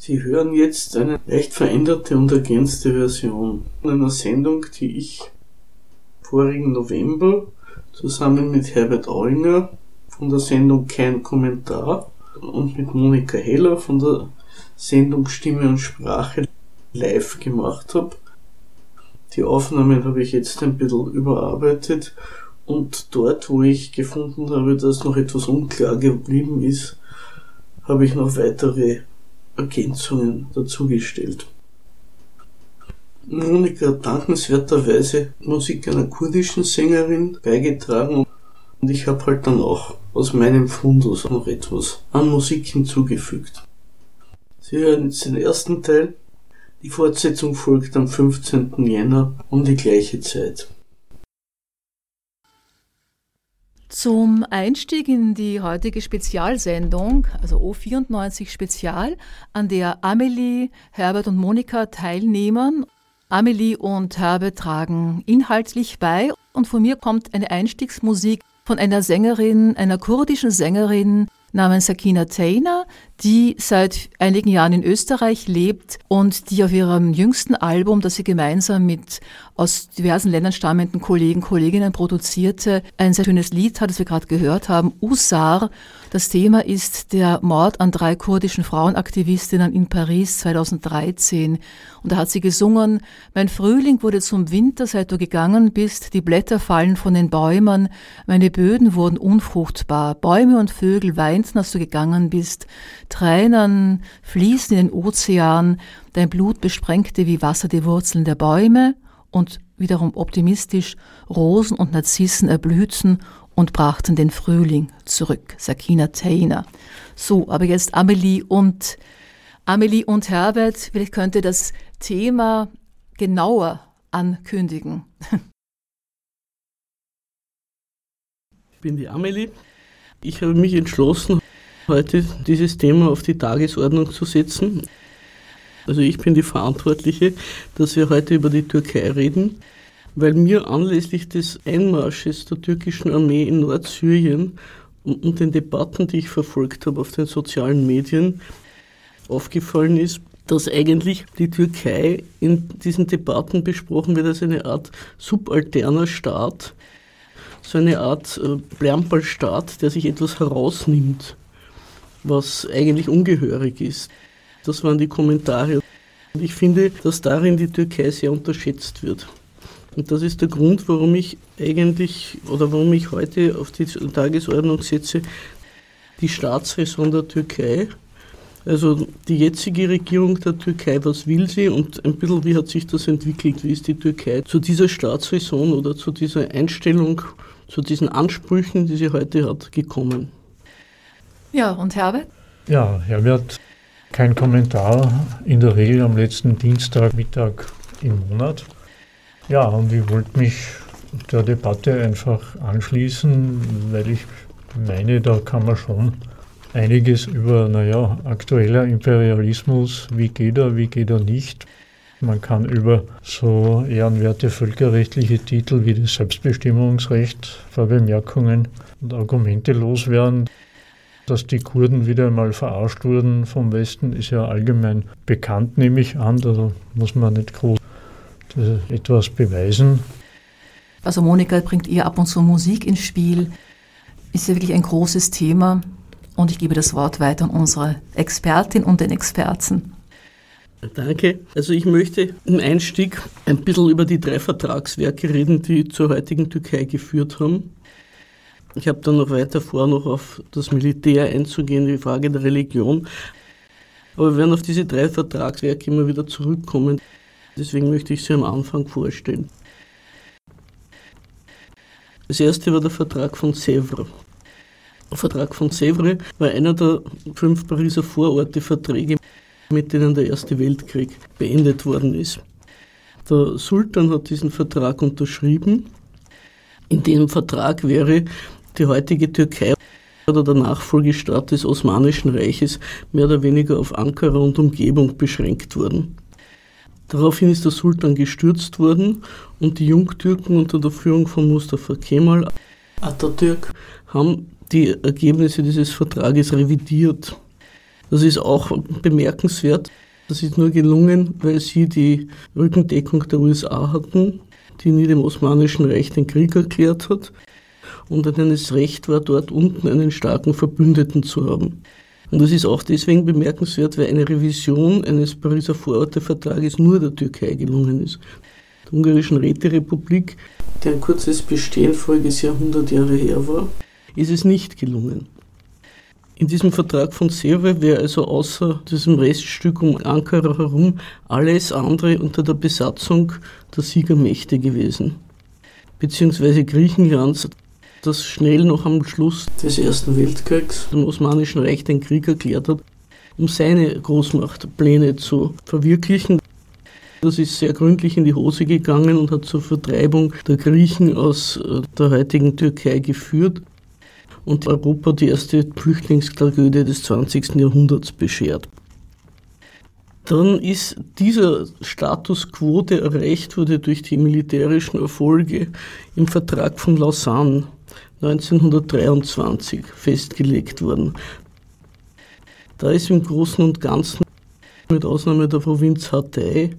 Sie hören jetzt eine leicht veränderte und ergänzte Version einer Sendung, die ich vorigen November zusammen mit Herbert Aulinger von der Sendung Kein Kommentar und mit Monika Heller von der Sendung Stimme und Sprache live gemacht habe. Die Aufnahmen habe ich jetzt ein bisschen überarbeitet und dort, wo ich gefunden habe, dass noch etwas unklar geblieben ist, habe ich noch weitere Ergänzungen dazugestellt. Monika hat dankenswerterweise Musik einer kurdischen Sängerin beigetragen und ich habe halt dann auch aus meinem Fundus noch etwas an Musik hinzugefügt. Sie hören jetzt den ersten Teil. Die Fortsetzung folgt am 15. Jänner um die gleiche Zeit. Zum Einstieg in die heutige Spezialsendung, also O94 Spezial, an der Amelie, Herbert und Monika teilnehmen. Amelie und Herbert tragen inhaltlich bei und von mir kommt eine Einstiegsmusik von einer Sängerin, einer kurdischen Sängerin, namens Sakina Tainer, die seit einigen Jahren in Österreich lebt und die auf ihrem jüngsten Album, das sie gemeinsam mit aus diversen Ländern stammenden Kollegen, Kolleginnen produzierte, ein sehr schönes Lied hat, das wir gerade gehört haben, Usar. Das Thema ist der Mord an drei kurdischen Frauenaktivistinnen in Paris 2013. Und da hat sie gesungen, mein Frühling wurde zum Winter, seit du gegangen bist, die Blätter fallen von den Bäumen, meine Böden wurden unfruchtbar, Bäume und Vögel weinten, als du gegangen bist, Tränen fließen in den Ozean, dein Blut besprengte wie Wasser die Wurzeln der Bäume und wiederum optimistisch, Rosen und Narzissen erblühten und brachten den Frühling zurück. Sakina Tainer. So, aber jetzt Amelie und Amelie und Herbert, vielleicht könnte das Thema genauer ankündigen. Ich bin die Amelie. Ich habe mich entschlossen, heute dieses Thema auf die Tagesordnung zu setzen. Also ich bin die Verantwortliche, dass wir heute über die Türkei reden, weil mir anlässlich des Einmarsches der türkischen Armee in Nordsyrien und den Debatten, die ich verfolgt habe auf den sozialen Medien, aufgefallen ist, dass eigentlich die Türkei in diesen Debatten besprochen wird als eine Art subalterner Staat, so eine Art äh, Blamperlstaat, der sich etwas herausnimmt was eigentlich ungehörig ist. Das waren die Kommentare. Und ich finde, dass darin die Türkei sehr unterschätzt wird. Und das ist der Grund, warum ich eigentlich oder warum ich heute auf die Tagesordnung setze, die Staatsräson der Türkei. Also die jetzige Regierung der Türkei, was will sie und ein bisschen wie hat sich das entwickelt, wie ist die Türkei zu dieser Staatsräson oder zu dieser Einstellung, zu diesen Ansprüchen, die sie heute hat, gekommen. Ja, und Herbert? Ja, Herbert, kein Kommentar, in der Regel am letzten Dienstagmittag im Monat. Ja, und ich wollte mich der Debatte einfach anschließen, weil ich meine, da kann man schon einiges über, naja, aktueller Imperialismus, wie geht er, wie geht er nicht. Man kann über so ehrenwerte völkerrechtliche Titel wie das Selbstbestimmungsrecht Vorbemerkungen und Argumente loswerden. Dass die Kurden wieder einmal verarscht wurden vom Westen, ist ja allgemein bekannt, nehme ich an. Da muss man nicht groß etwas beweisen. Also Monika bringt ihr ab und zu Musik ins Spiel. Ist ja wirklich ein großes Thema. Und ich gebe das Wort weiter an unsere Expertin und den Experten. Danke. Also ich möchte im Einstieg ein bisschen über die drei Vertragswerke reden, die zur heutigen Türkei geführt haben. Ich habe dann noch weiter vor, noch auf das Militär einzugehen, die Frage der Religion. Aber wir werden auf diese drei Vertragswerke immer wieder zurückkommen. Deswegen möchte ich sie am Anfang vorstellen. Das erste war der Vertrag von Sèvres. Der Vertrag von Sèvres war einer der fünf Pariser Vororte-Verträge, mit denen der Erste Weltkrieg beendet worden ist. Der Sultan hat diesen Vertrag unterschrieben. In dem Vertrag wäre die heutige Türkei oder der Nachfolgestaat des Osmanischen Reiches mehr oder weniger auf Ankara und Umgebung beschränkt worden. Daraufhin ist der Sultan gestürzt worden und die Jungtürken unter der Führung von Mustafa Kemal Atatürk haben die Ergebnisse dieses Vertrages revidiert. Das ist auch bemerkenswert. Das ist nur gelungen, weil sie die Rückendeckung der USA hatten, die nie dem Osmanischen Reich den Krieg erklärt hat und denen es recht war, dort unten einen starken Verbündeten zu haben. Und das ist auch deswegen bemerkenswert, weil eine Revision eines Pariser Vorortevertrages nur der Türkei gelungen ist. Der ungarischen Räterepublik, deren kurzes Bestehen voriges Jahr 100 Jahre her war, ist es nicht gelungen. In diesem Vertrag von Sevre wäre also außer diesem Reststück um Ankara herum alles andere unter der Besatzung der Siegermächte gewesen. Beziehungsweise Griechenlands, das schnell noch am Schluss des Ersten Weltkriegs dem Osmanischen Reich den Krieg erklärt hat, um seine Großmachtpläne zu verwirklichen. Das ist sehr gründlich in die Hose gegangen und hat zur Vertreibung der Griechen aus äh, der heutigen Türkei geführt und Europa die erste Flüchtlingstragödie des 20. Jahrhunderts beschert. Dann ist dieser Status quo, der erreicht wurde durch die militärischen Erfolge im Vertrag von Lausanne 1923 festgelegt worden. Da ist im Großen und Ganzen, mit Ausnahme der Provinz Hatay,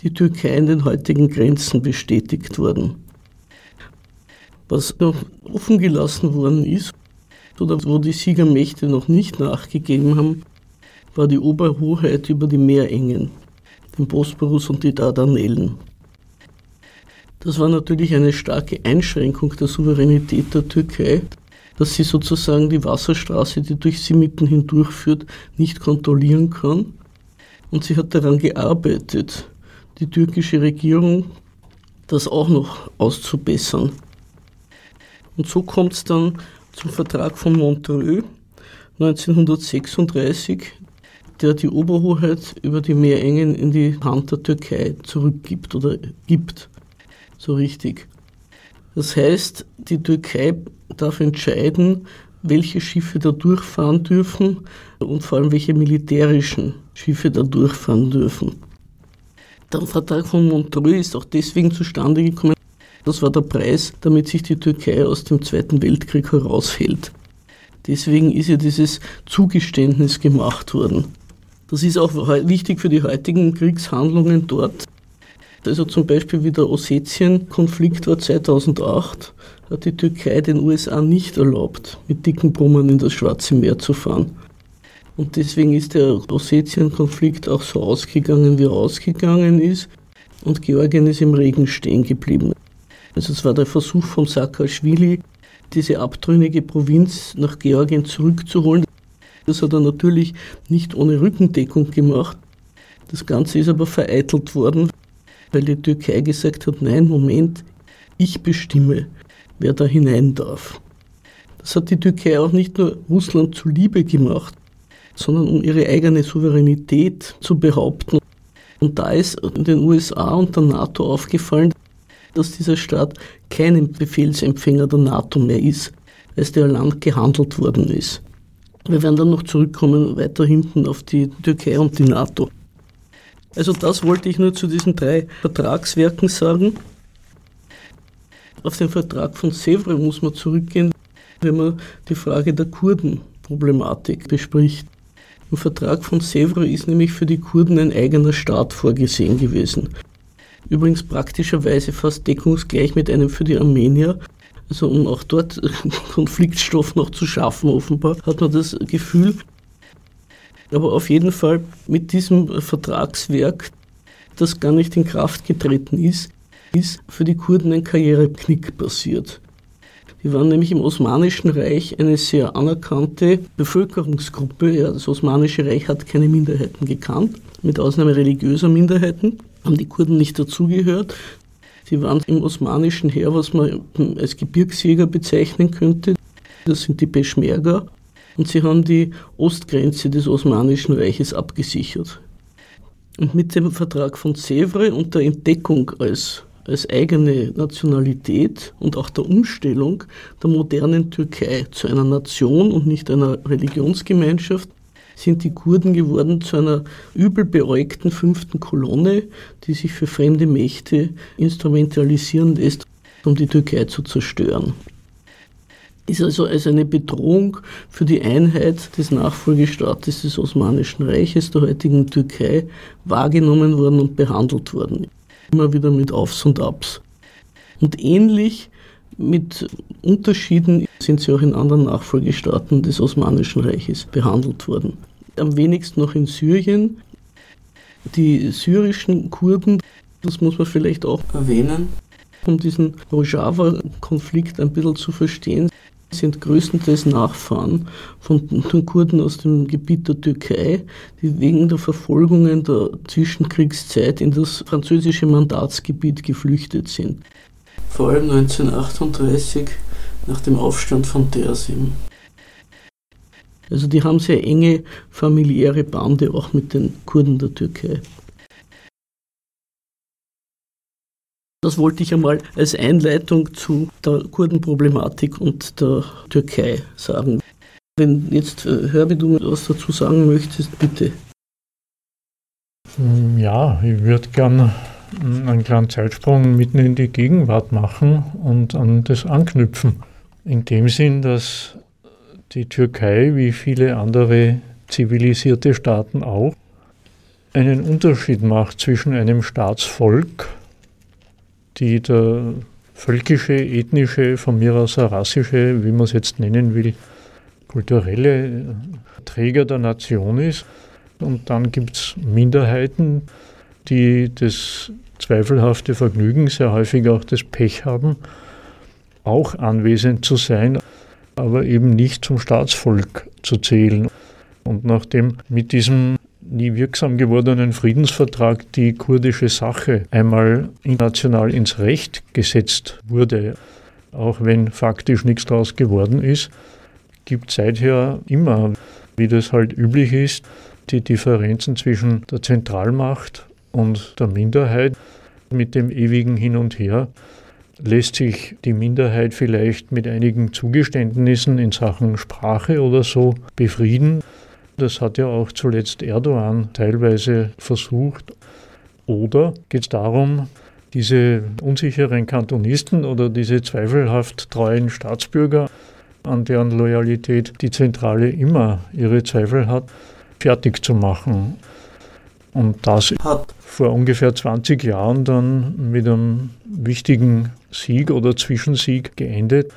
die Türkei in den heutigen Grenzen bestätigt worden. Was noch offen gelassen worden ist, oder wo die Siegermächte noch nicht nachgegeben haben, war die Oberhoheit über die Meerengen, den Bosporus und die Dardanellen. Das war natürlich eine starke Einschränkung der Souveränität der Türkei, dass sie sozusagen die Wasserstraße, die durch sie mitten hindurchführt, nicht kontrollieren kann. Und sie hat daran gearbeitet, die türkische Regierung das auch noch auszubessern. Und so kommt es dann zum Vertrag von Montreux 1936, der die Oberhoheit über die Meerengen in die Hand der Türkei zurückgibt oder gibt so richtig. Das heißt, die Türkei darf entscheiden, welche Schiffe da durchfahren dürfen und vor allem welche militärischen Schiffe da durchfahren dürfen. Der Vertrag von Montreux ist auch deswegen zustande gekommen. Das war der Preis, damit sich die Türkei aus dem Zweiten Weltkrieg heraushält. Deswegen ist ja dieses Zugeständnis gemacht worden. Das ist auch wichtig für die heutigen Kriegshandlungen dort. Also zum Beispiel wie der Ossetien-Konflikt war 2008, hat die Türkei den USA nicht erlaubt, mit dicken Brummern in das Schwarze Meer zu fahren. Und deswegen ist der Ossetien-Konflikt auch so ausgegangen, wie er ausgegangen ist. Und Georgien ist im Regen stehen geblieben. Also es war der Versuch von Saakashvili, diese abtrünnige Provinz nach Georgien zurückzuholen. Das hat er natürlich nicht ohne Rückendeckung gemacht. Das Ganze ist aber vereitelt worden weil die Türkei gesagt hat, nein, Moment, ich bestimme, wer da hinein darf. Das hat die Türkei auch nicht nur Russland zuliebe gemacht, sondern um ihre eigene Souveränität zu behaupten. Und da ist den USA und der NATO aufgefallen, dass dieser Staat kein Befehlsempfänger der NATO mehr ist, als der Land gehandelt worden ist. Wir werden dann noch zurückkommen, weiter hinten auf die Türkei und die NATO. Also das wollte ich nur zu diesen drei Vertragswerken sagen. Auf den Vertrag von Sèvres muss man zurückgehen, wenn man die Frage der Kurdenproblematik bespricht. Im Vertrag von Sèvres ist nämlich für die Kurden ein eigener Staat vorgesehen gewesen. Übrigens praktischerweise fast deckungsgleich mit einem für die Armenier. Also um auch dort Konfliktstoff noch zu schaffen, offenbar, hat man das Gefühl, aber auf jeden Fall mit diesem Vertragswerk, das gar nicht in Kraft getreten ist, ist für die Kurden ein Karriereknick passiert. Die waren nämlich im Osmanischen Reich eine sehr anerkannte Bevölkerungsgruppe. Ja, das Osmanische Reich hat keine Minderheiten gekannt, mit Ausnahme religiöser Minderheiten haben die Kurden nicht dazugehört. Sie waren im osmanischen Heer, was man als Gebirgsjäger bezeichnen könnte. Das sind die Peschmerga und sie haben die Ostgrenze des Osmanischen Reiches abgesichert. Und mit dem Vertrag von Sèvres und der Entdeckung als, als eigene Nationalität und auch der Umstellung der modernen Türkei zu einer Nation und nicht einer Religionsgemeinschaft sind die Kurden geworden zu einer übel beäugten fünften Kolonne, die sich für fremde Mächte instrumentalisieren lässt, um die Türkei zu zerstören. ist also als eine Bedrohung für die Einheit des Nachfolgestaates des Osmanischen Reiches, der heutigen Türkei, wahrgenommen worden und behandelt worden. Immer wieder mit Aufs und Abs. Und ähnlich mit Unterschieden sind sie auch in anderen Nachfolgestaaten des Osmanischen Reiches behandelt worden. Am wenigsten noch in Syrien. Die syrischen Kurden, das muss man vielleicht auch erwähnen, um diesen Rojava-Konflikt ein bisschen zu verstehen, sind größtenteils Nachfahren von den Kurden aus dem Gebiet der Türkei, die wegen der Verfolgungen der Zwischenkriegszeit in das französische Mandatsgebiet geflüchtet sind. Vor allem 1938 nach dem Aufstand von Dersim. Also die haben sehr enge familiäre Bande auch mit den Kurden der Türkei. Das wollte ich einmal als Einleitung zu der Kurdenproblematik und der Türkei sagen. Wenn jetzt äh, Herbie, du was dazu sagen möchtest, bitte. Hm, ja, ich würde gerne einen kleinen Zeitsprung mitten in die Gegenwart machen und an das anknüpfen. In dem Sinn, dass die Türkei, wie viele andere zivilisierte Staaten auch, einen Unterschied macht zwischen einem Staatsvolk, die der völkische, ethnische, von mir aus rassische, wie man es jetzt nennen will, kulturelle Träger der Nation ist. Und dann gibt es Minderheiten, die das zweifelhafte Vergnügen, sehr häufig auch das Pech haben, auch anwesend zu sein, aber eben nicht zum Staatsvolk zu zählen. Und nachdem mit diesem nie wirksam gewordenen Friedensvertrag die kurdische Sache einmal international ins Recht gesetzt wurde, auch wenn faktisch nichts daraus geworden ist, gibt seither immer, wie das halt üblich ist, die Differenzen zwischen der Zentralmacht und der Minderheit mit dem ewigen Hin und Her. Lässt sich die Minderheit vielleicht mit einigen Zugeständnissen in Sachen Sprache oder so befrieden? Das hat ja auch zuletzt Erdogan teilweise versucht. Oder geht es darum, diese unsicheren Kantonisten oder diese zweifelhaft treuen Staatsbürger, an deren Loyalität die Zentrale immer ihre Zweifel hat, fertig zu machen. Und das hat vor ungefähr 20 Jahren dann mit einem wichtigen Sieg oder Zwischensieg geendet.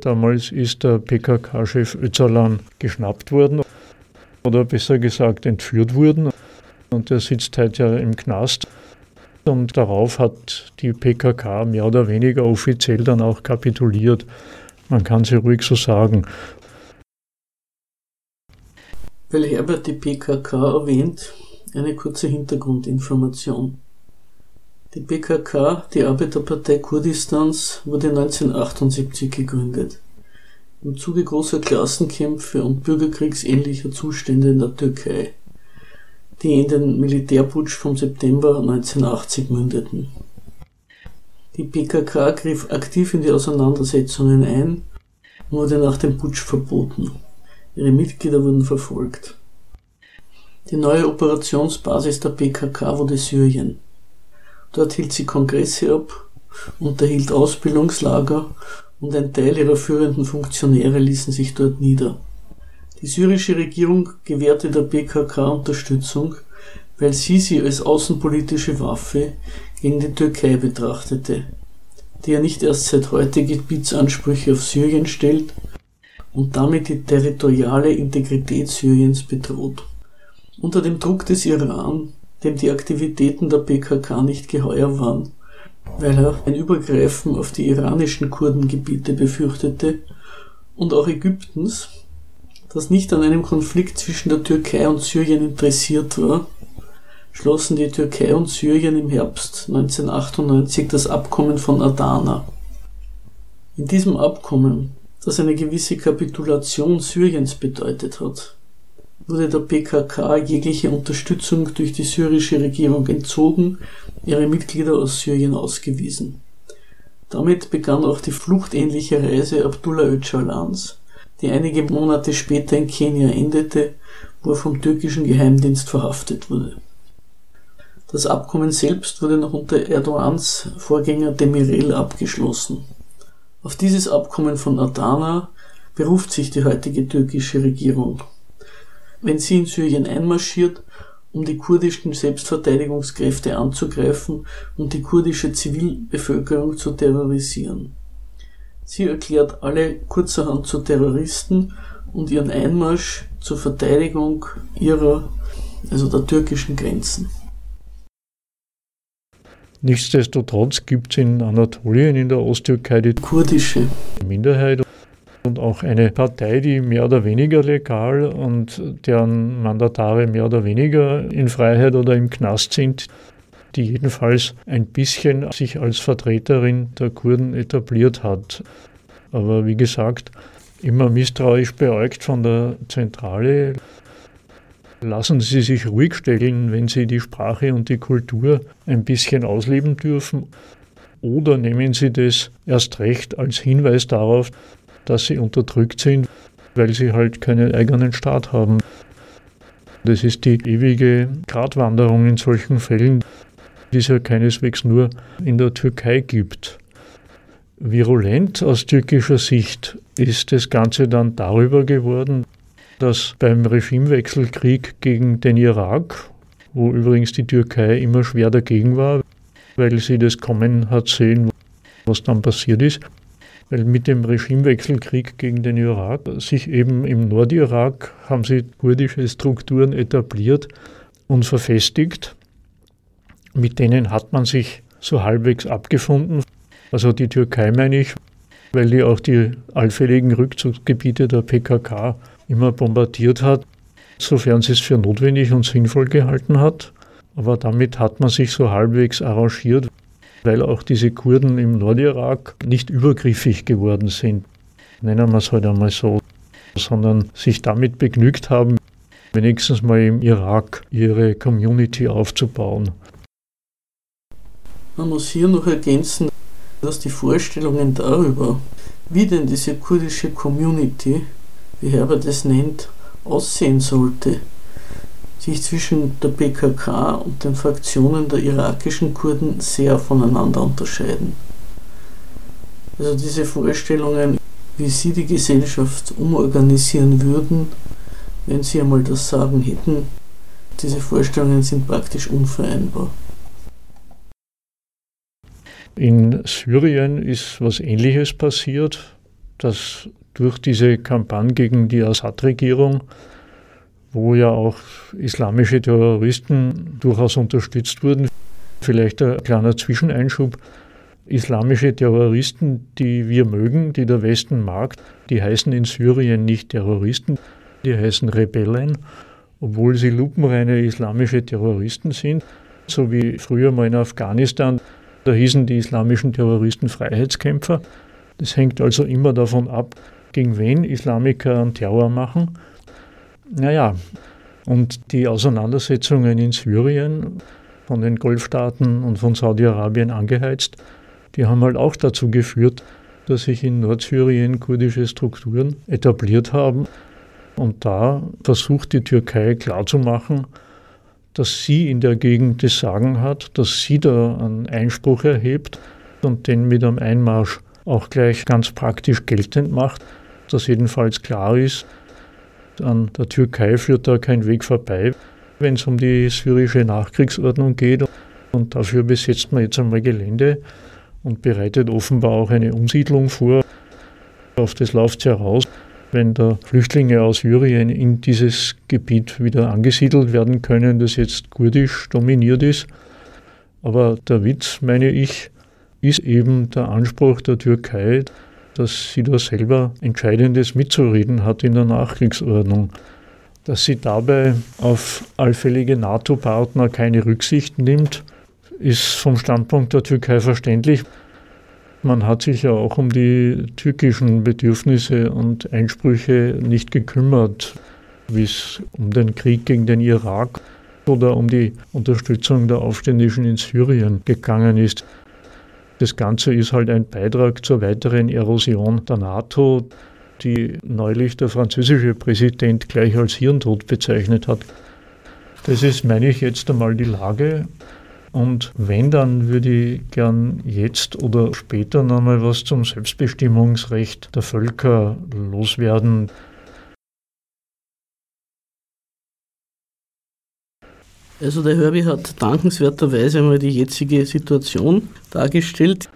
Damals ist der PKK-Chef Öcalan geschnappt worden oder besser gesagt entführt wurden. Und der sitzt heute ja im Knast. Und darauf hat die PKK mehr oder weniger offiziell dann auch kapituliert. Man kann sie ruhig so sagen. Weil Herbert die PKK erwähnt, eine kurze Hintergrundinformation. Die PKK, die Arbeiterpartei Kurdistans, wurde 1978 gegründet. Im Zuge großer Klassenkämpfe und bürgerkriegsähnlicher Zustände in der Türkei, die in den Militärputsch vom September 1980 mündeten. Die PKK griff aktiv in die Auseinandersetzungen ein und wurde nach dem Putsch verboten. Ihre Mitglieder wurden verfolgt. Die neue Operationsbasis der PKK wurde Syrien. Dort hielt sie Kongresse ab, unterhielt Ausbildungslager und ein Teil ihrer führenden Funktionäre ließen sich dort nieder. Die syrische Regierung gewährte der PKK Unterstützung, weil sie sie als außenpolitische Waffe gegen die Türkei betrachtete, die ja nicht erst seit heute Gebietsansprüche auf Syrien stellt und damit die territoriale Integrität Syriens bedroht. Unter dem Druck des Iran, dem die Aktivitäten der PKK nicht geheuer waren, weil er ein Übergreifen auf die iranischen Kurdengebiete befürchtete, und auch Ägyptens, das nicht an einem Konflikt zwischen der Türkei und Syrien interessiert war, schlossen die Türkei und Syrien im Herbst 1998 das Abkommen von Adana. In diesem Abkommen, das eine gewisse Kapitulation Syriens bedeutet hat, wurde der PKK jegliche Unterstützung durch die syrische Regierung entzogen, ihre Mitglieder aus Syrien ausgewiesen. Damit begann auch die fluchtähnliche Reise Abdullah Öcalans, die einige Monate später in Kenia endete, wo er vom türkischen Geheimdienst verhaftet wurde. Das Abkommen selbst wurde noch unter Erdogans Vorgänger Demirel abgeschlossen. Auf dieses Abkommen von Adana beruft sich die heutige türkische Regierung. Wenn sie in Syrien einmarschiert, um die kurdischen Selbstverteidigungskräfte anzugreifen und die kurdische Zivilbevölkerung zu terrorisieren. Sie erklärt alle kurzerhand zu Terroristen und ihren Einmarsch zur Verteidigung ihrer, also der türkischen Grenzen. Nichtsdestotrotz gibt es in Anatolien, in der Osttürkei, die kurdische Minderheit und auch eine Partei, die mehr oder weniger legal und deren Mandatare mehr oder weniger in Freiheit oder im Knast sind, die jedenfalls ein bisschen sich als Vertreterin der Kurden etabliert hat. Aber wie gesagt, immer misstrauisch beäugt von der Zentrale. Lassen Sie sich ruhig stellen, wenn Sie die Sprache und die Kultur ein bisschen ausleben dürfen. Oder nehmen Sie das erst recht als Hinweis darauf, dass Sie unterdrückt sind, weil Sie halt keinen eigenen Staat haben. Das ist die ewige Gratwanderung in solchen Fällen, die es ja keineswegs nur in der Türkei gibt. Virulent aus türkischer Sicht ist das Ganze dann darüber geworden, dass beim Regimewechselkrieg gegen den Irak, wo übrigens die Türkei immer schwer dagegen war, weil sie das kommen hat sehen, was dann passiert ist, weil mit dem Regimewechselkrieg gegen den Irak sich eben im Nordirak haben sie kurdische Strukturen etabliert und verfestigt. Mit denen hat man sich so halbwegs abgefunden. Also die Türkei meine ich, weil die auch die allfälligen Rückzugsgebiete der PKK immer bombardiert hat, sofern sie es für notwendig und sinnvoll gehalten hat. Aber damit hat man sich so halbwegs arrangiert, weil auch diese Kurden im Nordirak nicht übergriffig geworden sind, nennen wir es halt einmal so, sondern sich damit begnügt haben, wenigstens mal im Irak ihre Community aufzubauen. Man muss hier noch ergänzen, dass die Vorstellungen darüber, wie denn diese kurdische Community, wie Herbert es nennt, aussehen sollte, sich zwischen der PKK und den Fraktionen der irakischen Kurden sehr voneinander unterscheiden. Also diese Vorstellungen, wie sie die Gesellschaft umorganisieren würden, wenn sie einmal das Sagen hätten, diese Vorstellungen sind praktisch unvereinbar. In Syrien ist was Ähnliches passiert, dass durch diese Kampagne gegen die Assad-Regierung, wo ja auch islamische Terroristen durchaus unterstützt wurden, vielleicht ein kleiner Zwischeneinschub, islamische Terroristen, die wir mögen, die der Westen mag, die heißen in Syrien nicht Terroristen, die heißen Rebellen, obwohl sie lupenreine islamische Terroristen sind, so wie früher mal in Afghanistan da hießen die islamischen Terroristen Freiheitskämpfer. Das hängt also immer davon ab, gegen wen Islamiker einen Terror machen. Naja, und die Auseinandersetzungen in Syrien von den Golfstaaten und von Saudi-Arabien angeheizt, die haben halt auch dazu geführt, dass sich in Nordsyrien kurdische Strukturen etabliert haben. Und da versucht die Türkei klarzumachen, dass sie in der Gegend das Sagen hat, dass sie da einen Einspruch erhebt und den mit einem Einmarsch auch gleich ganz praktisch geltend macht, dass jedenfalls klar ist, an der Türkei führt da kein Weg vorbei, wenn es um die syrische Nachkriegsordnung geht. Und dafür besetzt man jetzt einmal Gelände und bereitet offenbar auch eine Umsiedlung vor. Auf das läuft es heraus wenn da Flüchtlinge aus Syrien in dieses Gebiet wieder angesiedelt werden können, das jetzt kurdisch dominiert ist. Aber der Witz, meine ich, ist eben der Anspruch der Türkei, dass sie da selber Entscheidendes mitzureden hat in der Nachkriegsordnung. Dass sie dabei auf allfällige NATO-Partner keine Rücksicht nimmt, ist vom Standpunkt der Türkei verständlich. Man hat sich ja auch um die türkischen Bedürfnisse und Einsprüche nicht gekümmert, wie es um den Krieg gegen den Irak oder um die Unterstützung der Aufständischen in Syrien gegangen ist. Das Ganze ist halt ein Beitrag zur weiteren Erosion der NATO, die neulich der französische Präsident gleich als Hirntod bezeichnet hat. Das ist, meine ich, jetzt einmal die Lage. Und wenn, dann würde ich gern jetzt oder später nochmal was zum Selbstbestimmungsrecht der Völker loswerden. Also der Herbie hat dankenswerterweise einmal die jetzige Situation dargestellt.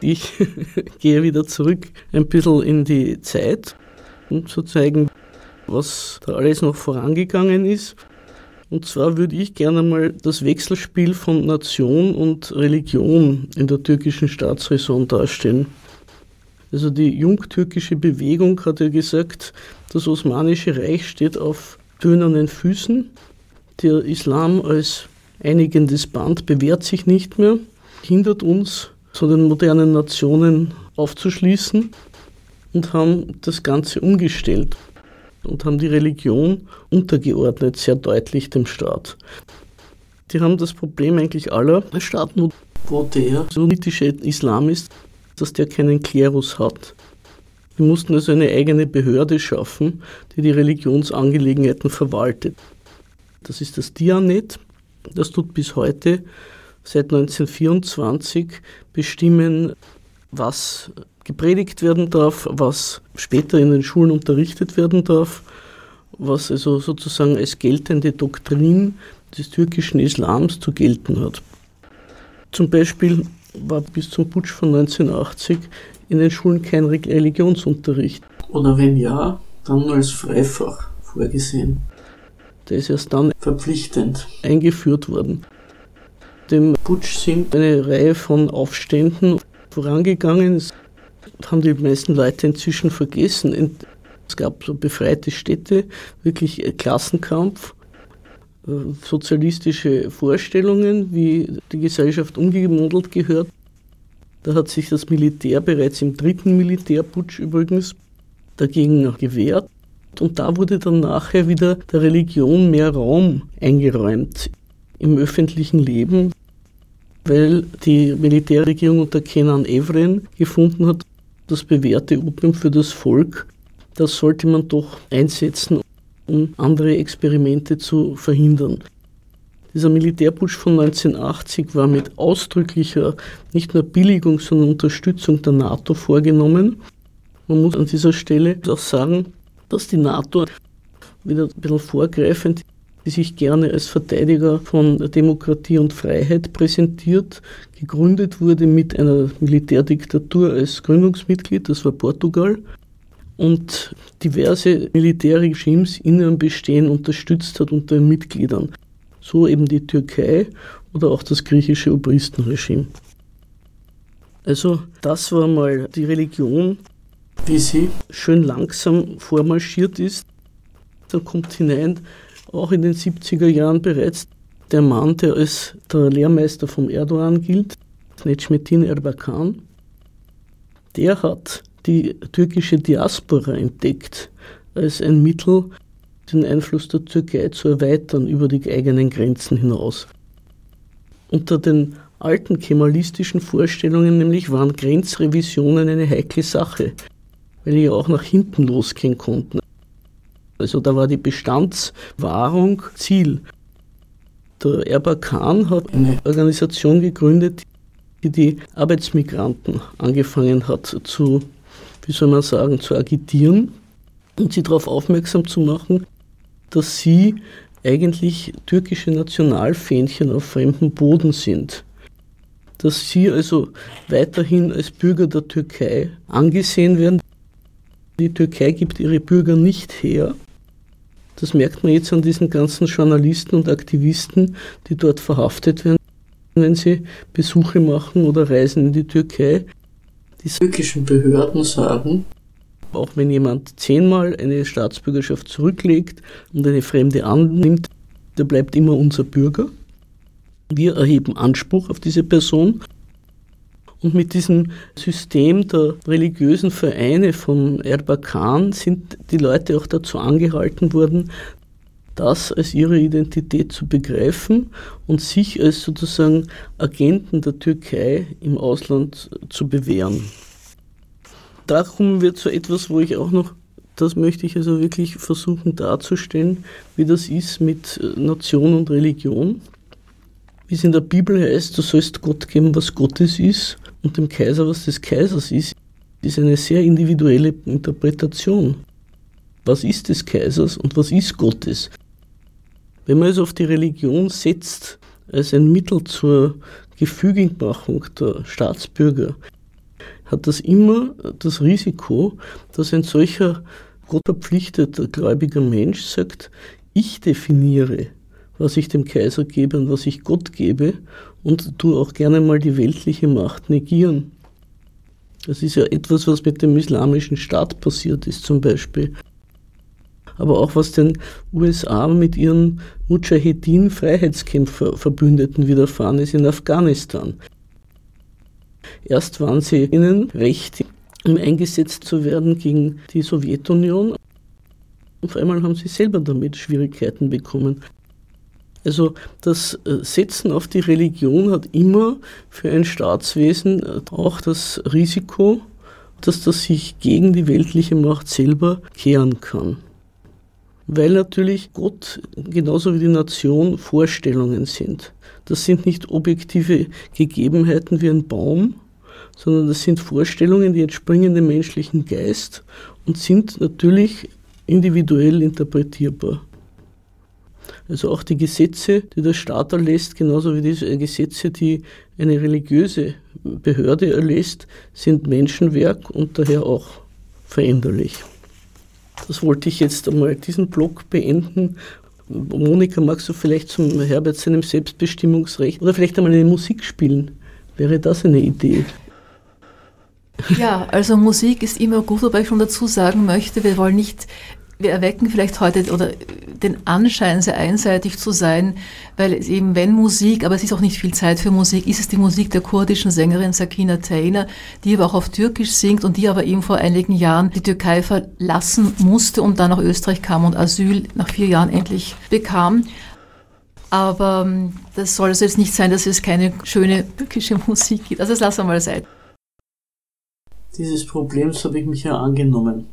Ich gehe wieder zurück ein bisschen in die Zeit, um zu zeigen, was da alles noch vorangegangen ist. Und zwar würde ich gerne mal das Wechselspiel von Nation und Religion in der türkischen Staatsräson darstellen. Also die jungtürkische Bewegung hat ja gesagt, das Osmanische Reich steht auf tönernen Füßen. Der Islam als einigendes Band bewährt sich nicht mehr, hindert uns, so den modernen Nationen aufzuschließen und haben das Ganze umgestellt und haben die Religion untergeordnet, sehr deutlich dem Staat. Die haben das Problem eigentlich aller Staaten, wo der sunnitische Islam ist, dass der keinen Klerus hat. Die mussten also eine eigene Behörde schaffen, die die Religionsangelegenheiten verwaltet. Das ist das Dianet. Das tut bis heute, seit 1924, bestimmen, was gepredigt werden darf, was später in den Schulen unterrichtet werden darf, was also sozusagen als geltende Doktrin des türkischen Islams zu gelten hat. Zum Beispiel war bis zum Putsch von 1980 in den Schulen kein Religionsunterricht. Oder wenn ja, dann nur als Freifach vorgesehen. Der ist erst dann verpflichtend eingeführt worden. Dem Putsch sind eine Reihe von Aufständen vorangegangen haben die meisten Leute inzwischen vergessen. Es gab so befreite Städte, wirklich Klassenkampf, äh, sozialistische Vorstellungen, wie die Gesellschaft umgemodelt gehört. Da hat sich das Militär bereits im dritten Militärputsch übrigens dagegen gewehrt. Und da wurde dann nachher wieder der Religion mehr Raum eingeräumt im öffentlichen Leben, weil die Militärregierung unter Kenan Evren gefunden hat, das bewährte Opium für das Volk, das sollte man doch einsetzen, um andere Experimente zu verhindern. Dieser Militärputsch von 1980 war mit ausdrücklicher nicht nur Billigung, sondern Unterstützung der NATO vorgenommen. Man muss an dieser Stelle auch sagen, dass die NATO wieder ein bisschen vorgreifend die sich gerne als Verteidiger von Demokratie und Freiheit präsentiert, gegründet wurde mit einer Militärdiktatur als Gründungsmitglied, das war Portugal, und diverse Militärregimes in ihrem Bestehen unterstützt hat unter den Mitgliedern. So eben die Türkei oder auch das griechische Obristenregime. Also das war mal die Religion, wie sie schön langsam vormarschiert ist. Dann kommt hinein auch in den 70er Jahren bereits der Mann, der als der Lehrmeister vom Erdogan gilt, Necmettin Erbakan, der hat die türkische Diaspora entdeckt als ein Mittel, den Einfluss der Türkei zu erweitern über die eigenen Grenzen hinaus. Unter den alten kemalistischen Vorstellungen nämlich waren Grenzrevisionen eine heikle Sache, weil die ja auch nach hinten losgehen konnten. Also da war die Bestandswahrung Ziel. Der Erbakan hat eine Organisation gegründet, die die Arbeitsmigranten angefangen hat zu, wie soll man sagen, zu agitieren und sie darauf aufmerksam zu machen, dass sie eigentlich türkische Nationalfähnchen auf fremdem Boden sind. Dass sie also weiterhin als Bürger der Türkei angesehen werden. Die Türkei gibt ihre Bürger nicht her, das merkt man jetzt an diesen ganzen Journalisten und Aktivisten, die dort verhaftet werden, wenn sie Besuche machen oder reisen in die Türkei. Die türkischen Behörden sagen, auch wenn jemand zehnmal eine Staatsbürgerschaft zurücklegt und eine Fremde annimmt, der bleibt immer unser Bürger. Wir erheben Anspruch auf diese Person und mit diesem System der religiösen Vereine von Erbakan sind die Leute auch dazu angehalten worden, das als ihre Identität zu begreifen und sich als sozusagen Agenten der Türkei im Ausland zu bewähren. Da kommen wir zu etwas, wo ich auch noch, das möchte ich also wirklich versuchen darzustellen, wie das ist mit Nation und Religion. wie es in der Bibel heißt, du sollst Gott geben, was Gottes ist und dem Kaiser, was des Kaisers ist, ist eine sehr individuelle Interpretation. Was ist des Kaisers und was ist Gottes? Wenn man es auf die Religion setzt als ein Mittel zur Gefügigmachung der Staatsbürger, hat das immer das Risiko, dass ein solcher gottverpflichteter gläubiger Mensch sagt, ich definiere, was ich dem Kaiser gebe und was ich Gott gebe und tu auch gerne mal die weltliche Macht negieren. Das ist ja etwas, was mit dem islamischen Staat passiert ist zum Beispiel. Aber auch was den USA mit ihren Mujahedin-Freiheitskämpfer-Verbündeten widerfahren ist in Afghanistan. Erst waren sie ihnen recht, um eingesetzt zu werden gegen die Sowjetunion. Auf einmal haben sie selber damit Schwierigkeiten bekommen. Also das äh, Setzen auf die Religion hat immer für ein Staatswesen äh, auch das Risiko, dass das sich gegen die weltliche Macht selber kehren kann. Weil natürlich Gott genauso wie die Nation Vorstellungen sind. Das sind nicht objektive Gegebenheiten wie ein Baum, sondern das sind Vorstellungen, die entspringen dem menschlichen Geist und sind natürlich individuell interpretierbar. Also auch die Gesetze, die der Staat erlässt, genauso wie die Gesetze, die eine religiöse Behörde erlässt, sind Menschenwerk und daher auch veränderlich. Das wollte ich jetzt einmal diesen Blog beenden. Monika, magst du vielleicht zum Herbert seinem Selbstbestimmungsrecht oder vielleicht einmal eine Musik spielen? Wäre das eine Idee? Ja, also Musik ist immer gut, wobei ich schon dazu sagen möchte, wir wollen nicht wir erwecken vielleicht heute oder den Anschein, sehr einseitig zu sein, weil es eben, wenn Musik, aber es ist auch nicht viel Zeit für Musik, ist es die Musik der kurdischen Sängerin Sakina Taylor, die aber auch auf Türkisch singt und die aber eben vor einigen Jahren die Türkei verlassen musste und dann nach Österreich kam und Asyl nach vier Jahren endlich bekam. Aber ähm, das soll also jetzt nicht sein, dass es keine schöne türkische Musik gibt. Also das lassen wir mal sein. Dieses Problems habe ich mich ja angenommen.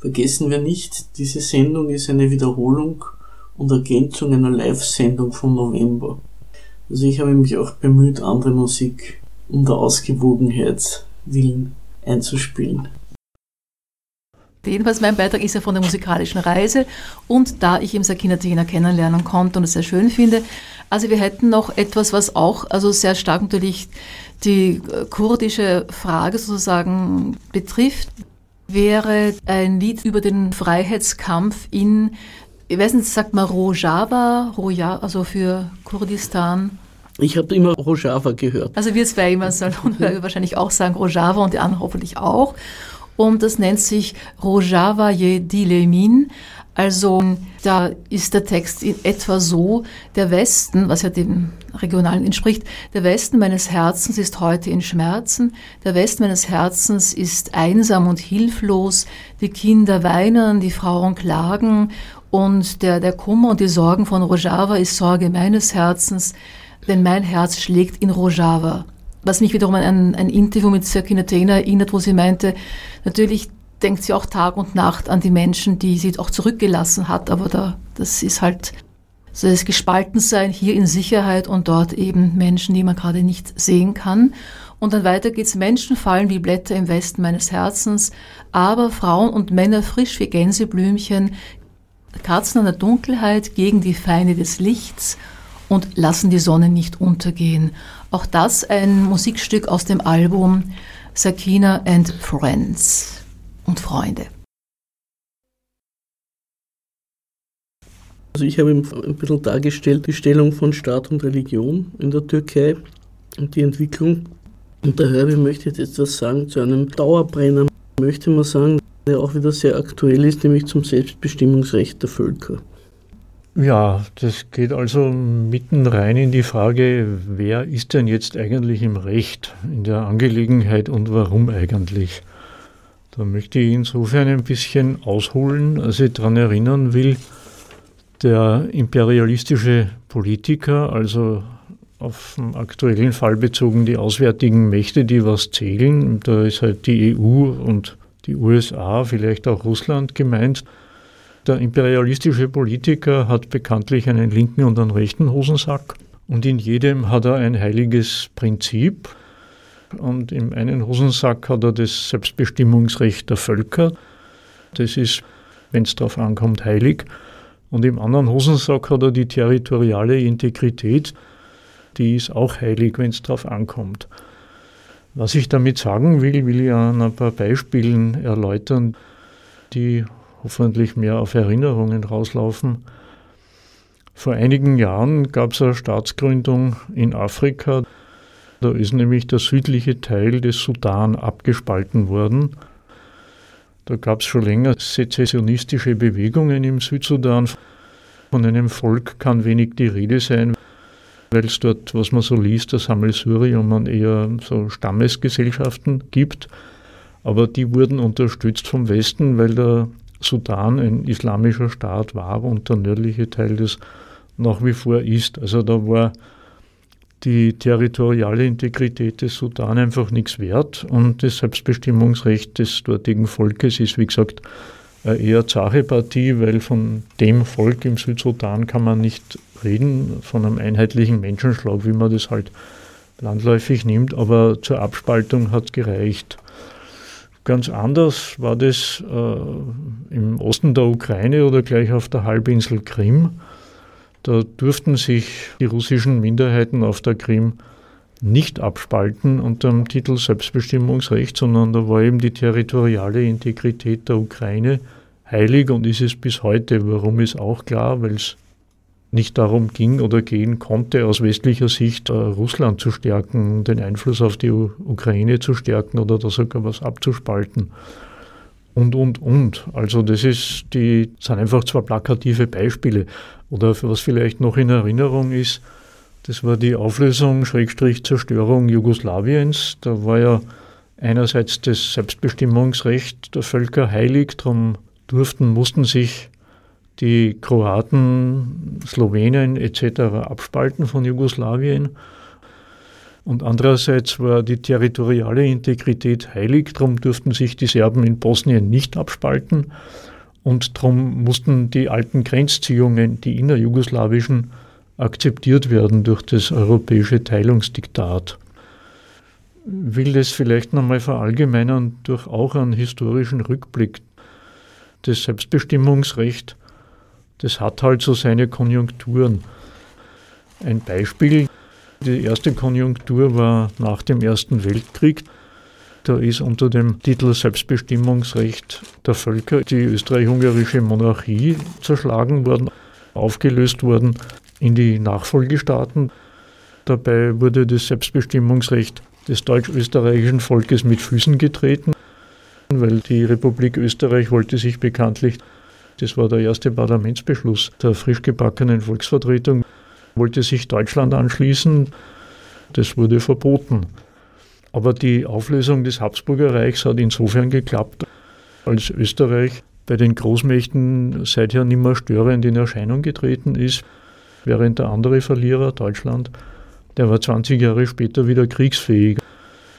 Vergessen wir nicht, diese Sendung ist eine Wiederholung und Ergänzung einer Live-Sendung vom November. Also ich habe mich auch bemüht, andere Musik um der Ausgewogenheit willen einzuspielen. Jedenfalls mein Beitrag ist ja von der musikalischen Reise und da ich eben Sakina Tina kennenlernen konnte und es sehr schön finde. Also wir hätten noch etwas, was auch also sehr stark natürlich die kurdische Frage sozusagen betrifft, wäre ein Lied über den Freiheitskampf in, ich weiß nicht, sagt man Rojava, Roja, also für Kurdistan. Ich habe immer Rojava gehört. Also wir zwei immer sollen wahrscheinlich auch sagen Rojava und die anderen hoffentlich auch. Und das nennt sich Rojava ye Dilemin. Also da ist der Text in etwa so, der Westen, was ja dem Regionalen entspricht, der Westen meines Herzens ist heute in Schmerzen, der Westen meines Herzens ist einsam und hilflos, die Kinder weinen, die Frauen klagen und der, der Kummer und die Sorgen von Rojava ist Sorge meines Herzens, denn mein Herz schlägt in Rojava. Was mich wiederum an ein, Interview mit Sakina Tena erinnert, wo sie meinte, natürlich denkt sie auch Tag und Nacht an die Menschen, die sie auch zurückgelassen hat. Aber da, das ist halt so das Gespaltensein hier in Sicherheit und dort eben Menschen, die man gerade nicht sehen kann. Und dann weiter geht's. Menschen fallen wie Blätter im Westen meines Herzens, aber Frauen und Männer frisch wie Gänseblümchen, Katzen an der Dunkelheit gegen die Feinde des Lichts und lassen die Sonne nicht untergehen. Auch das ein Musikstück aus dem Album Sakina and Friends und Freunde. Also ich habe ein bisschen dargestellt die Stellung von Staat und Religion in der Türkei und die Entwicklung. Und der Herbie möchte jetzt etwas sagen zu einem Dauerbrenner, möchte man sagen, der auch wieder sehr aktuell ist, nämlich zum Selbstbestimmungsrecht der Völker. Ja, das geht also mitten rein in die Frage, wer ist denn jetzt eigentlich im Recht in der Angelegenheit und warum eigentlich? Da möchte ich insofern ein bisschen ausholen, als ich daran erinnern will, der imperialistische Politiker, also auf den aktuellen Fall bezogen die auswärtigen Mächte, die was zählen, da ist halt die EU und die USA, vielleicht auch Russland gemeint. Der imperialistische Politiker hat bekanntlich einen linken und einen rechten Hosensack und in jedem hat er ein heiliges Prinzip. Und im einen Hosensack hat er das Selbstbestimmungsrecht der Völker. Das ist, wenn es darauf ankommt, heilig. Und im anderen Hosensack hat er die territoriale Integrität. Die ist auch heilig, wenn es darauf ankommt. Was ich damit sagen will, will ich an ein paar Beispielen erläutern, die hoffentlich mehr auf Erinnerungen rauslaufen. Vor einigen Jahren gab es eine Staatsgründung in Afrika. Da ist nämlich der südliche Teil des Sudan abgespalten worden. Da gab es schon länger sezessionistische Bewegungen im Südsudan. Von einem Volk kann wenig die Rede sein, weil es dort, was man so liest, das Sammelsurium an eher so Stammesgesellschaften gibt. Aber die wurden unterstützt vom Westen, weil der Sudan ein islamischer Staat war und der nördliche Teil des nach wie vor ist. Also da war die territoriale Integrität des Sudan einfach nichts wert und das Selbstbestimmungsrecht des dortigen Volkes ist, wie gesagt, eher zache Partie, weil von dem Volk im Südsudan kann man nicht reden, von einem einheitlichen Menschenschlag, wie man das halt landläufig nimmt, aber zur Abspaltung hat es gereicht. Ganz anders war das äh, im Osten der Ukraine oder gleich auf der Halbinsel Krim. Da durften sich die russischen Minderheiten auf der Krim nicht abspalten unter dem Titel Selbstbestimmungsrecht, sondern da war eben die territoriale Integrität der Ukraine heilig und ist es bis heute. Warum ist auch klar, weil es nicht darum ging oder gehen konnte, aus westlicher Sicht äh, Russland zu stärken, den Einfluss auf die Ukraine zu stärken oder da sogar was abzuspalten. Und, und, und. Also das ist die, sind einfach zwei plakative Beispiele. Oder was vielleicht noch in Erinnerung ist, das war die Auflösung, Schrägstrich Zerstörung Jugoslawiens. Da war ja einerseits das Selbstbestimmungsrecht der Völker heilig, darum durften, mussten sich die Kroaten, Slowenen etc. abspalten von Jugoslawien. Und andererseits war die territoriale Integrität heilig, darum durften sich die Serben in Bosnien nicht abspalten. Und darum mussten die alten Grenzziehungen, die innerjugoslawischen, akzeptiert werden durch das europäische Teilungsdiktat. Ich will das vielleicht nochmal verallgemeinern durch auch einen historischen Rückblick. Das Selbstbestimmungsrecht, das hat halt so seine Konjunkturen. Ein Beispiel, die erste Konjunktur war nach dem Ersten Weltkrieg. Da ist unter dem Titel Selbstbestimmungsrecht der Völker die österreich-ungarische Monarchie zerschlagen worden, aufgelöst worden in die Nachfolgestaaten. Dabei wurde das Selbstbestimmungsrecht des deutsch-österreichischen Volkes mit Füßen getreten, weil die Republik Österreich wollte sich bekanntlich, das war der erste Parlamentsbeschluss der frisch gebackenen Volksvertretung, wollte sich Deutschland anschließen. Das wurde verboten. Aber die Auflösung des Habsburger Reichs hat insofern geklappt, als Österreich bei den Großmächten seither nimmer störend in Erscheinung getreten ist, während der andere Verlierer, Deutschland, der war 20 Jahre später wieder kriegsfähig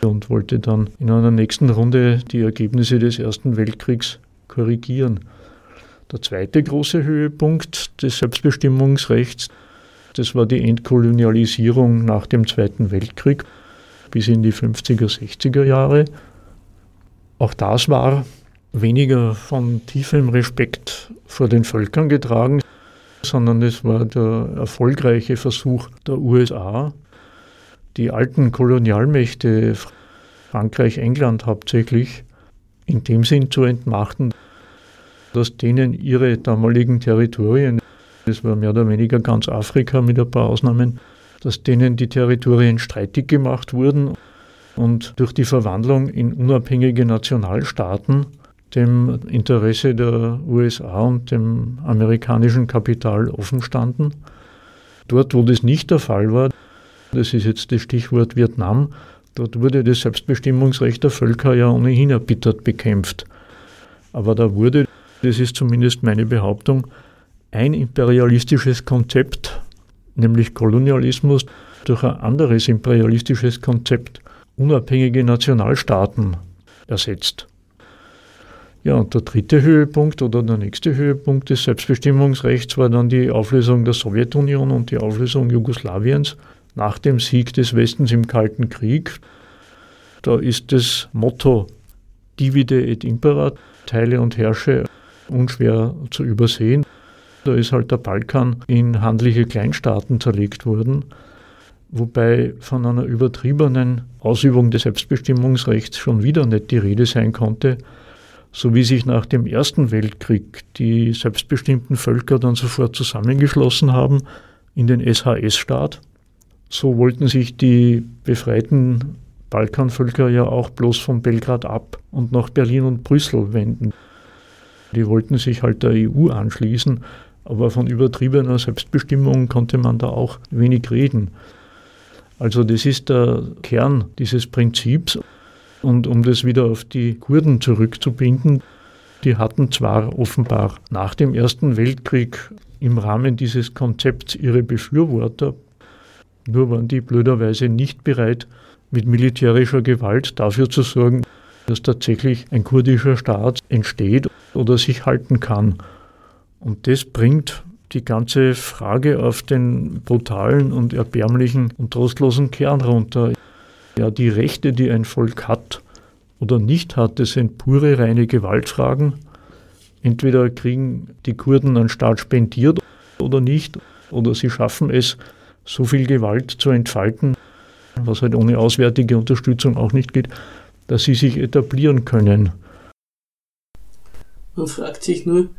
und wollte dann in einer nächsten Runde die Ergebnisse des Ersten Weltkriegs korrigieren. Der zweite große Höhepunkt des Selbstbestimmungsrechts, das war die Entkolonialisierung nach dem Zweiten Weltkrieg bis in die 50er, 60er Jahre. Auch das war weniger von tiefem Respekt vor den Völkern getragen, sondern es war der erfolgreiche Versuch der USA, die alten Kolonialmächte, Frankreich, England hauptsächlich, in dem Sinn zu entmachten, dass denen ihre damaligen Territorien, das war mehr oder weniger ganz Afrika mit ein paar Ausnahmen, dass denen die Territorien streitig gemacht wurden und durch die Verwandlung in unabhängige Nationalstaaten dem Interesse der USA und dem amerikanischen Kapital offen standen. Dort, wo das nicht der Fall war, das ist jetzt das Stichwort Vietnam, dort wurde das Selbstbestimmungsrecht der Völker ja ohnehin erbittert bekämpft. Aber da wurde, das ist zumindest meine Behauptung, ein imperialistisches Konzept nämlich Kolonialismus, durch ein anderes imperialistisches Konzept, unabhängige Nationalstaaten, ersetzt. Ja, und der dritte Höhepunkt oder der nächste Höhepunkt des Selbstbestimmungsrechts war dann die Auflösung der Sowjetunion und die Auflösung Jugoslawiens nach dem Sieg des Westens im Kalten Krieg. Da ist das Motto Divide et Impera, teile und herrsche, unschwer zu übersehen. Da ist halt der Balkan in handliche Kleinstaaten zerlegt worden, wobei von einer übertriebenen Ausübung des Selbstbestimmungsrechts schon wieder nicht die Rede sein konnte, so wie sich nach dem Ersten Weltkrieg die selbstbestimmten Völker dann sofort zusammengeschlossen haben in den SHS-Staat. So wollten sich die befreiten Balkanvölker ja auch bloß von Belgrad ab und nach Berlin und Brüssel wenden. Die wollten sich halt der EU anschließen, aber von übertriebener Selbstbestimmung konnte man da auch wenig reden. Also das ist der Kern dieses Prinzips. Und um das wieder auf die Kurden zurückzubinden, die hatten zwar offenbar nach dem Ersten Weltkrieg im Rahmen dieses Konzepts ihre Befürworter, nur waren die blöderweise nicht bereit, mit militärischer Gewalt dafür zu sorgen, dass tatsächlich ein kurdischer Staat entsteht oder sich halten kann. Und das bringt die ganze Frage auf den brutalen und erbärmlichen und trostlosen Kern runter. Ja, die Rechte, die ein Volk hat oder nicht hat, das sind pure reine Gewaltfragen. Entweder kriegen die Kurden einen Staat spendiert oder nicht, oder sie schaffen es, so viel Gewalt zu entfalten, was halt ohne auswärtige Unterstützung auch nicht geht, dass sie sich etablieren können. Man fragt sich nur,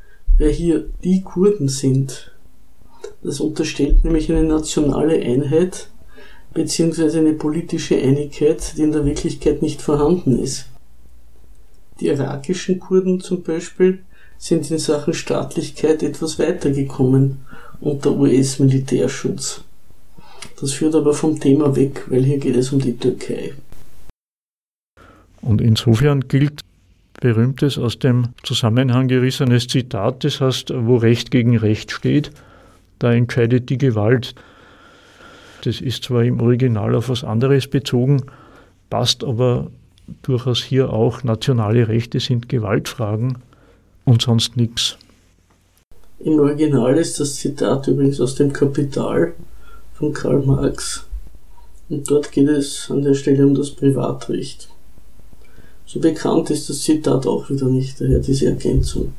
wer hier die Kurden sind. Das unterstellt nämlich eine nationale Einheit bzw. eine politische Einigkeit, die in der Wirklichkeit nicht vorhanden ist. Die irakischen Kurden zum Beispiel sind in Sachen Staatlichkeit etwas weitergekommen unter US-Militärschutz. Das führt aber vom Thema weg, weil hier geht es um die Türkei. Und insofern gilt berühmtes aus dem Zusammenhang gerissenes Zitat, das heißt, wo Recht gegen Recht steht, da entscheidet die Gewalt. Das ist zwar im Original auf was anderes bezogen, passt aber durchaus hier auch, nationale Rechte sind Gewaltfragen und sonst nichts. Im Original ist das Zitat übrigens aus dem Kapital von Karl Marx. Und dort geht es an der Stelle um das Privatrecht. So bekannt ist das Zitat auch wieder nicht, daher diese Ergänzung.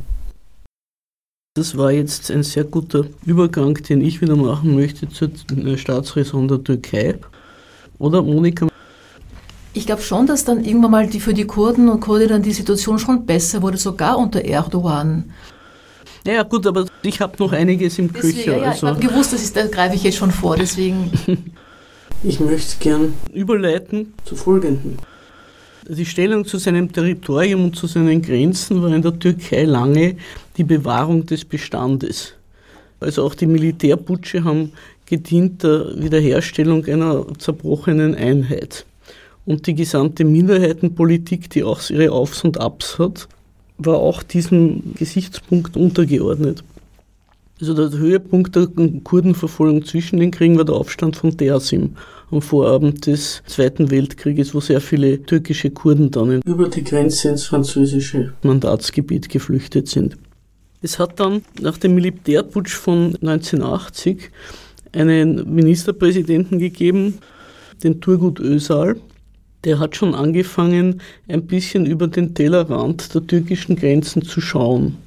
Das war jetzt ein sehr guter Übergang, den ich wieder machen möchte zur Staatsräson der Türkei. Oder Monika? Ich glaube schon, dass dann irgendwann mal die, für die Kurden und Kurdinnen die Situation schon besser wurde, sogar unter Erdogan. Ja, gut, aber ich habe noch einiges im deswegen, Köcher. Ja, also. Ich habe gewusst, das ist, da greife ich jetzt schon vor, deswegen. ich möchte gern überleiten zu folgendem. Die Stellung zu seinem Territorium und zu seinen Grenzen war in der Türkei lange die Bewahrung des Bestandes. Also auch die Militärputsche haben gedient der Wiederherstellung einer zerbrochenen Einheit. Und die gesamte Minderheitenpolitik, die auch ihre Aufs und Abs hat, war auch diesem Gesichtspunkt untergeordnet. Also der Höhepunkt der Kurdenverfolgung zwischen den Kriegen war der Aufstand von Dersim am Vorabend des Zweiten Weltkrieges, wo sehr viele türkische Kurden dann über die Grenze ins französische Mandatsgebiet geflüchtet sind. Es hat dann nach dem Militärputsch von 1980 einen Ministerpräsidenten gegeben, den Turgut Özal, der hat schon angefangen, ein bisschen über den Tellerrand der türkischen Grenzen zu schauen.